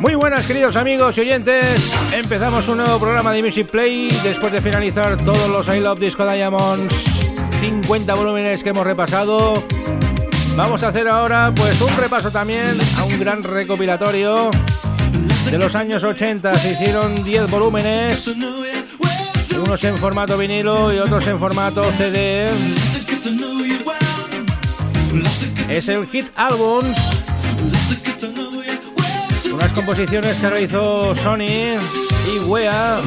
Muy buenas queridos amigos y oyentes, empezamos un nuevo programa de Music Play después de finalizar todos los I Love Disco Diamonds, 50 volúmenes que hemos repasado. Vamos a hacer ahora pues un repaso también a un gran recopilatorio de los años 80. Se hicieron 10 volúmenes, unos en formato vinilo y otros en formato CD. Es el Hit Albums composiciones que realizó Sony y Wea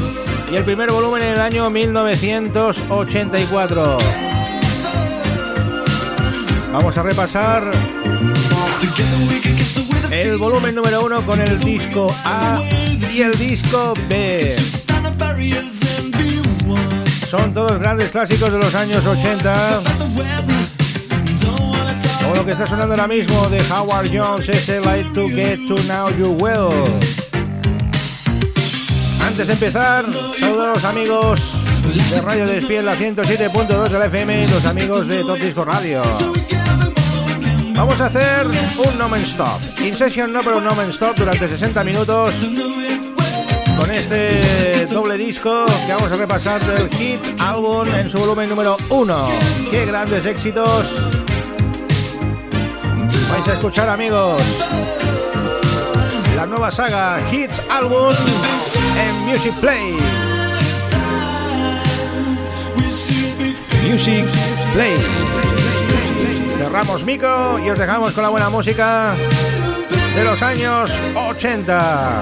y el primer volumen en el año 1984. Vamos a repasar el volumen número uno con el disco A y el disco B. Son todos grandes clásicos de los años 80 lo que está sonando ahora mismo de Howard Jones es el Like to Get to Now You Will. Antes de empezar, saludos a los amigos de Radio Despiel, la 107.2 de la FM y los amigos de Top Disco Radio. Vamos a hacer un No Man Stop. In session no, pero un No Man Stop durante 60 minutos con este doble disco que vamos a repasar del Hit Album en su volumen número 1. ¡Qué grandes éxitos! Vais a escuchar, amigos, la nueva saga Hits Album en Music Play. Music Play. Cerramos micro y os dejamos con la buena música de los años 80.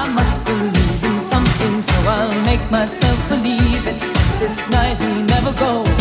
I must believe in something, so I'll make myself believe it. This night we never go.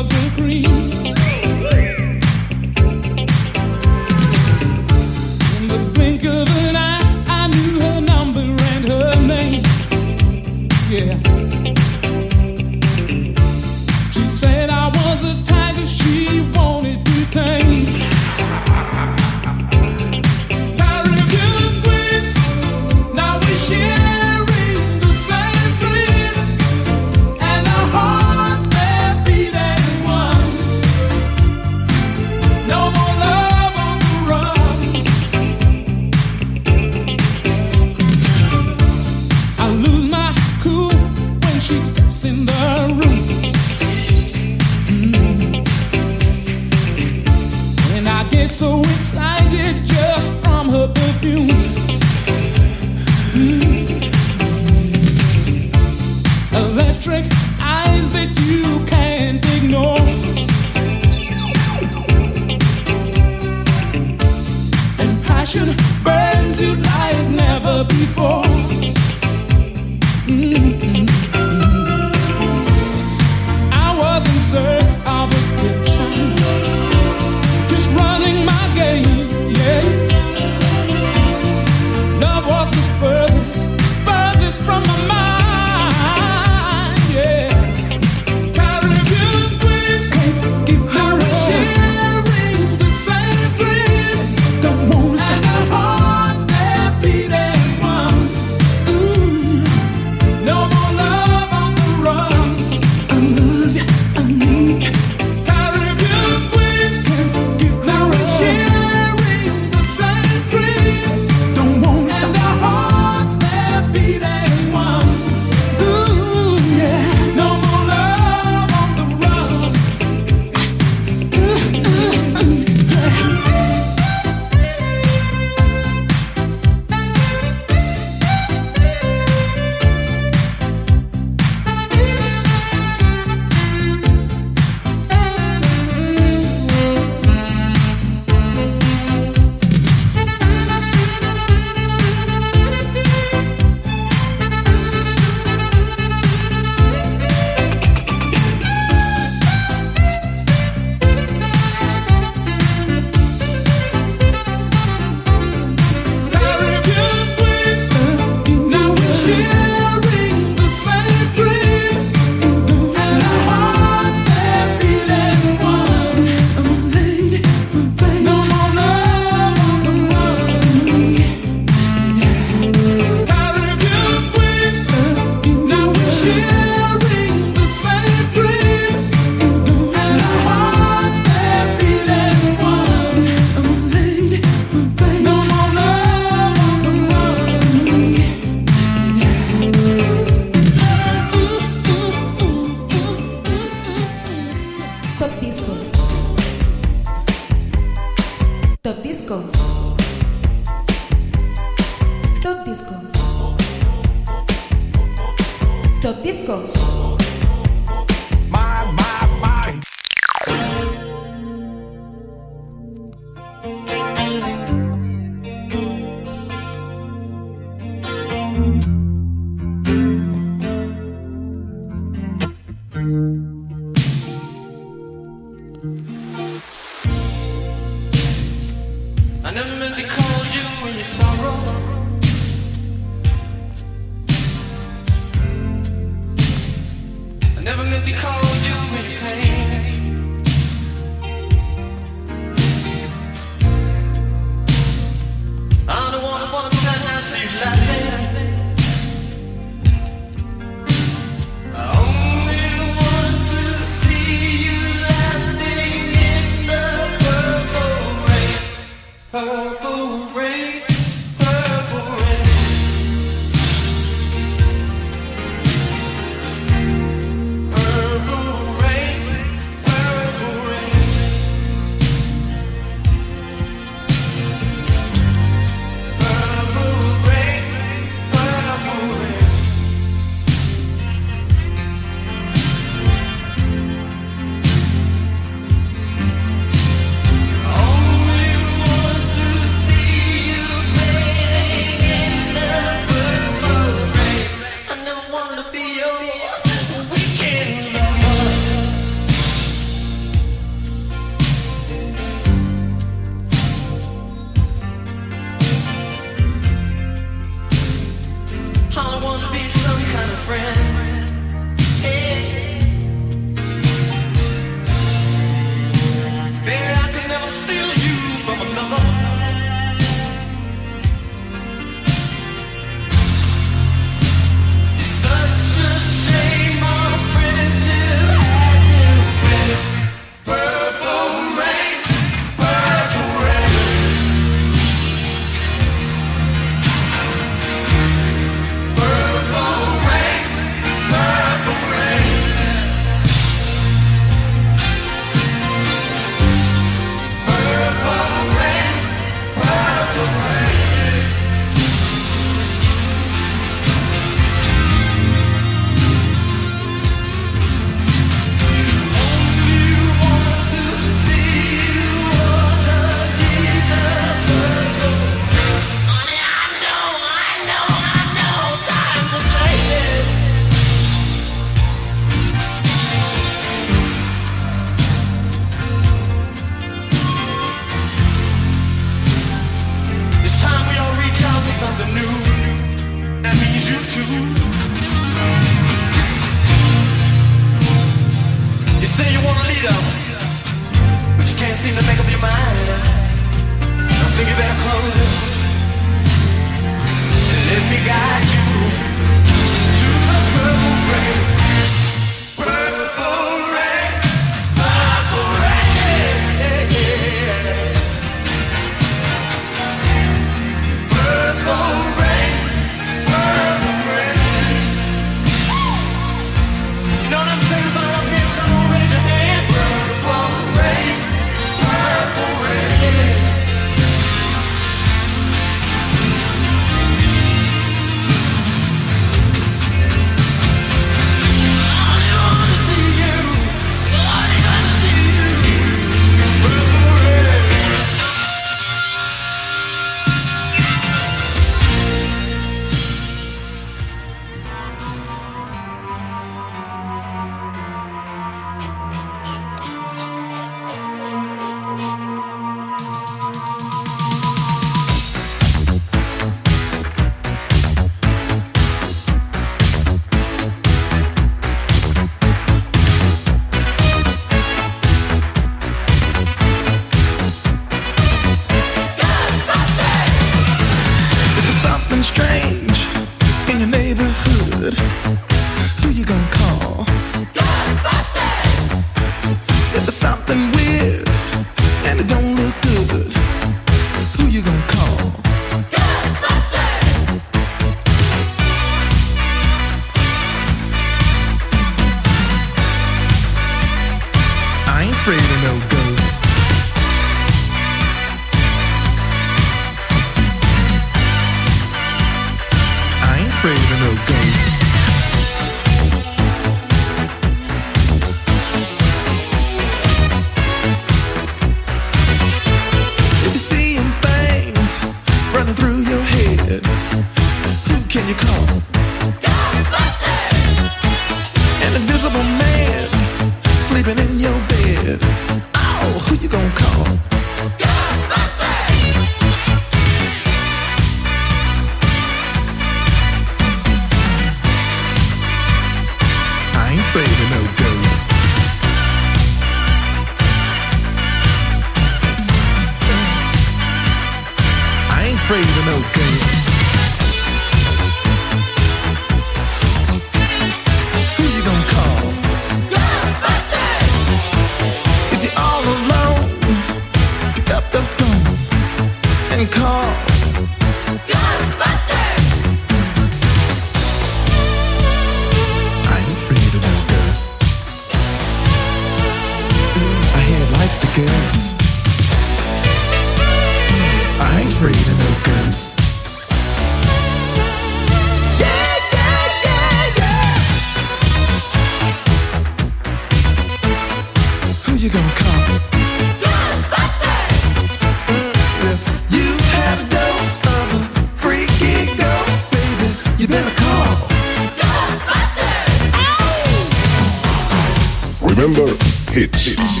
Remember hits. hits.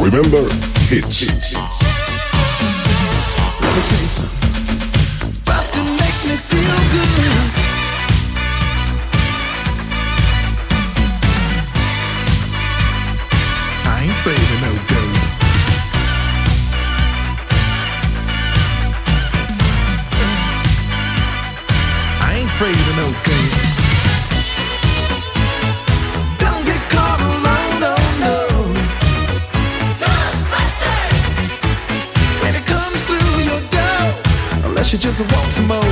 Remember hits. Let me tell you something. just walk some more.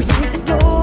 you hit the door.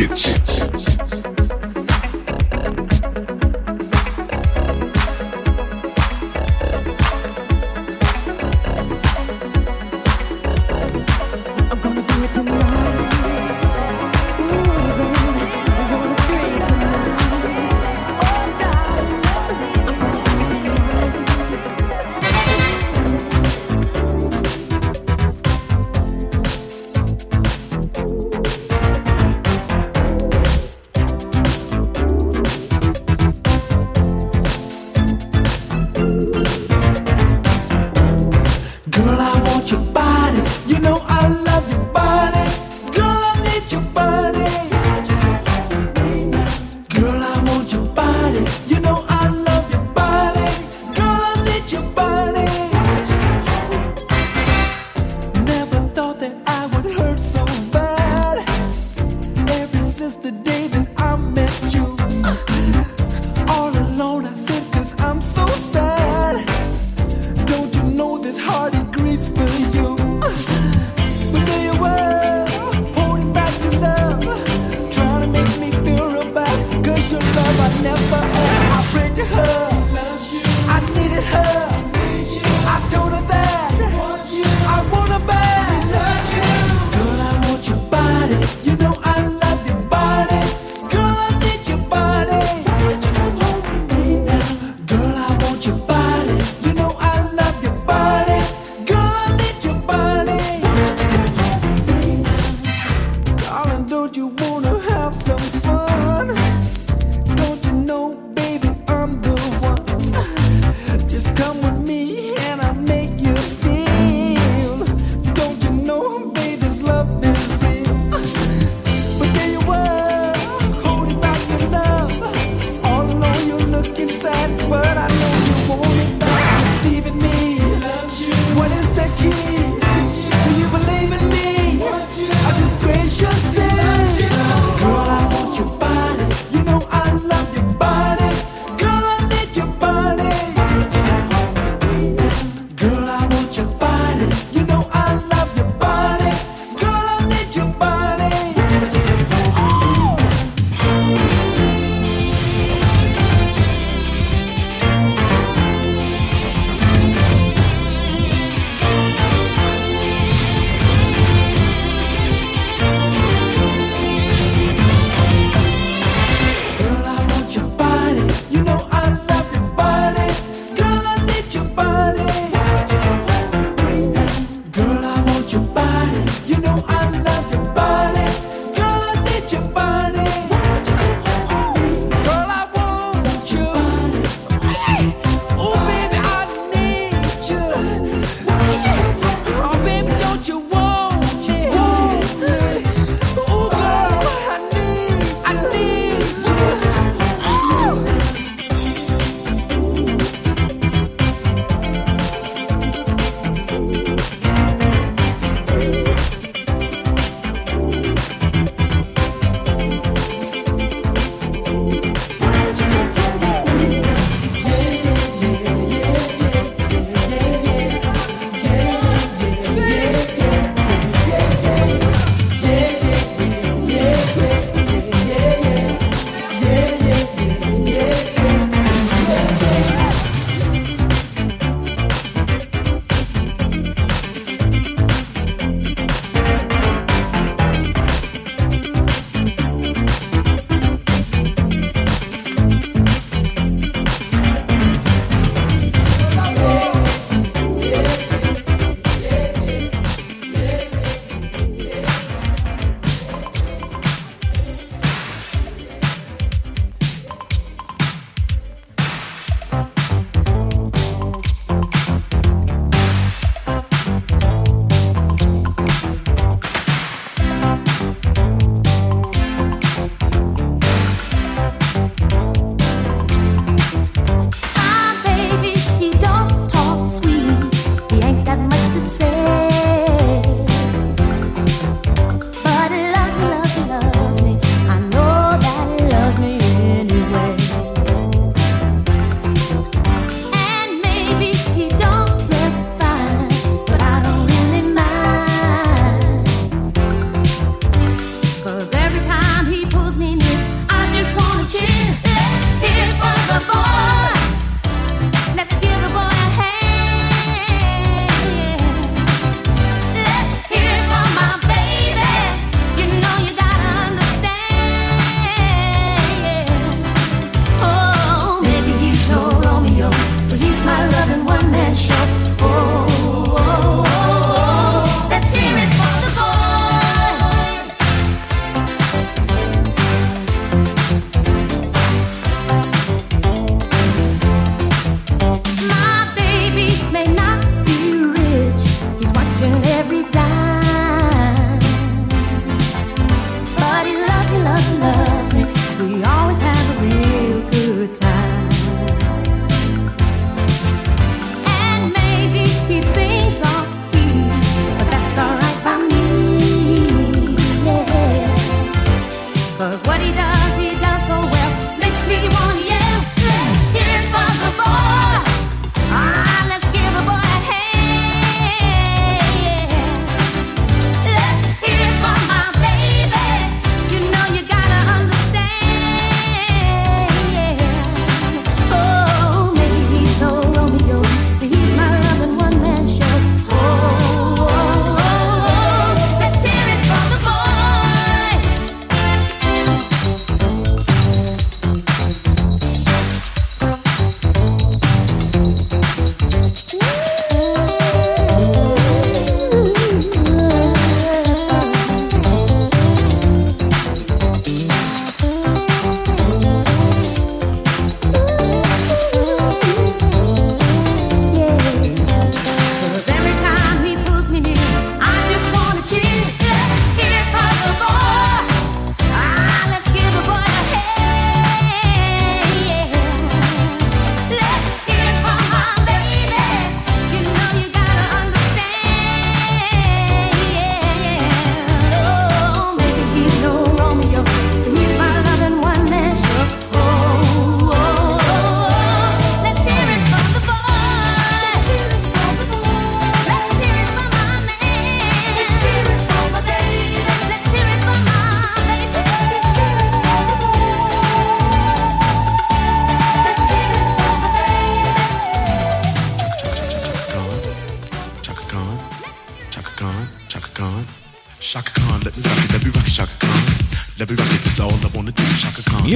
It's.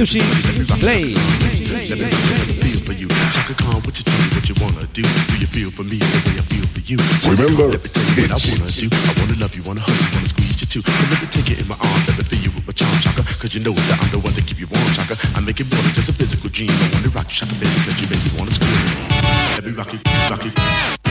music play. Remember, I I wanna love you, wanna hug you, wanna squeeze you too. So let me take it in my arms, let me feel you with my charm, chaka. Cause you know that I'm the one that keep you warm, chaka. I make it more than just a physical dream. I wanna rock you, chaka, baby, cause you make me wanna scream. Let me rock you, rock you.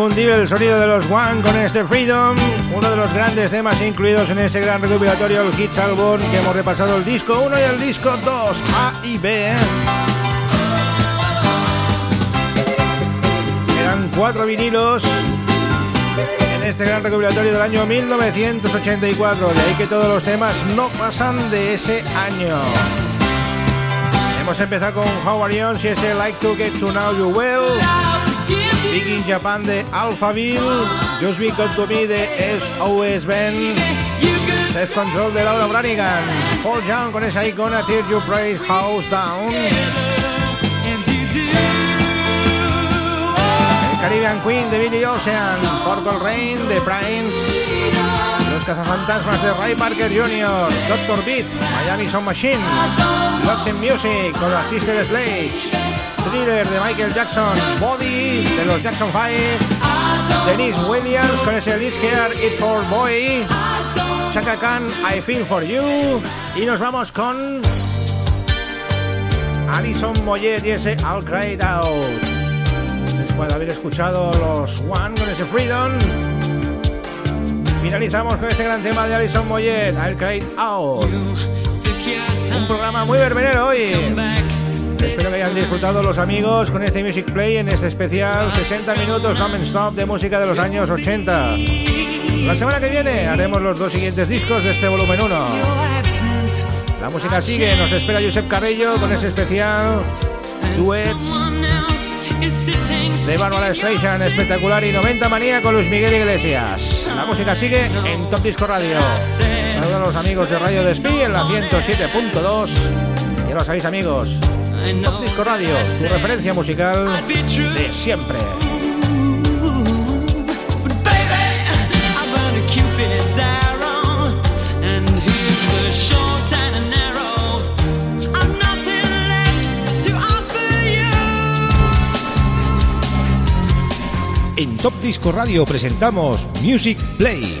Inconfundible el sonido de los One con este Freedom, uno de los grandes temas incluidos en ese gran recopilatorio, el Hits Album, que hemos repasado el disco 1 y el disco 2, A y B. Eran cuatro vinilos en este gran recopilatorio del año 1984, de ahí que todos los temas no pasan de ese año. Hemos empezado con How Are You, si ese Like to Get to Know You Well. Big in Japan de Alphaville, Just Be Good to Me de SOS Ben, Self Control de Laura Branigan, Paul Young con esa icona Tear You Praise House Down, el Caribbean Queen de Billy Ocean, Purple Rain de Prince, Los Cazafantasmas de Ray Parker Jr., Dr. Beat, Miami Sound Machine, Lots in Music con la Sister Sledge, Thriller de Michael Jackson, Body de los Jackson 5, Denise Williams con ese Let's Care It For Boy, Chaka Khan, I Feel For You, y nos vamos con Alison Moyet y ese I'll Cry It Out. Después de haber escuchado los One con ese Freedom, finalizamos con este gran tema de Alison Moyet, I'll Cry It Out. Un programa muy verbenero hoy. Espero que hayan disfrutado los amigos con este Music Play en este especial 60 minutos non-stop de música de los años 80. La semana que viene haremos los dos siguientes discos de este volumen 1. La música sigue, nos espera Josep Carrello con ese especial Duets de Manual Station, espectacular y 90 manía con Luis Miguel Iglesias. La música sigue en Top Disco Radio. Saludos a los amigos de Radio Despí en la 107.2. Ya lo sabéis amigos, Top Disco Radio, tu referencia musical de siempre. En Top Disco Radio presentamos Music Play.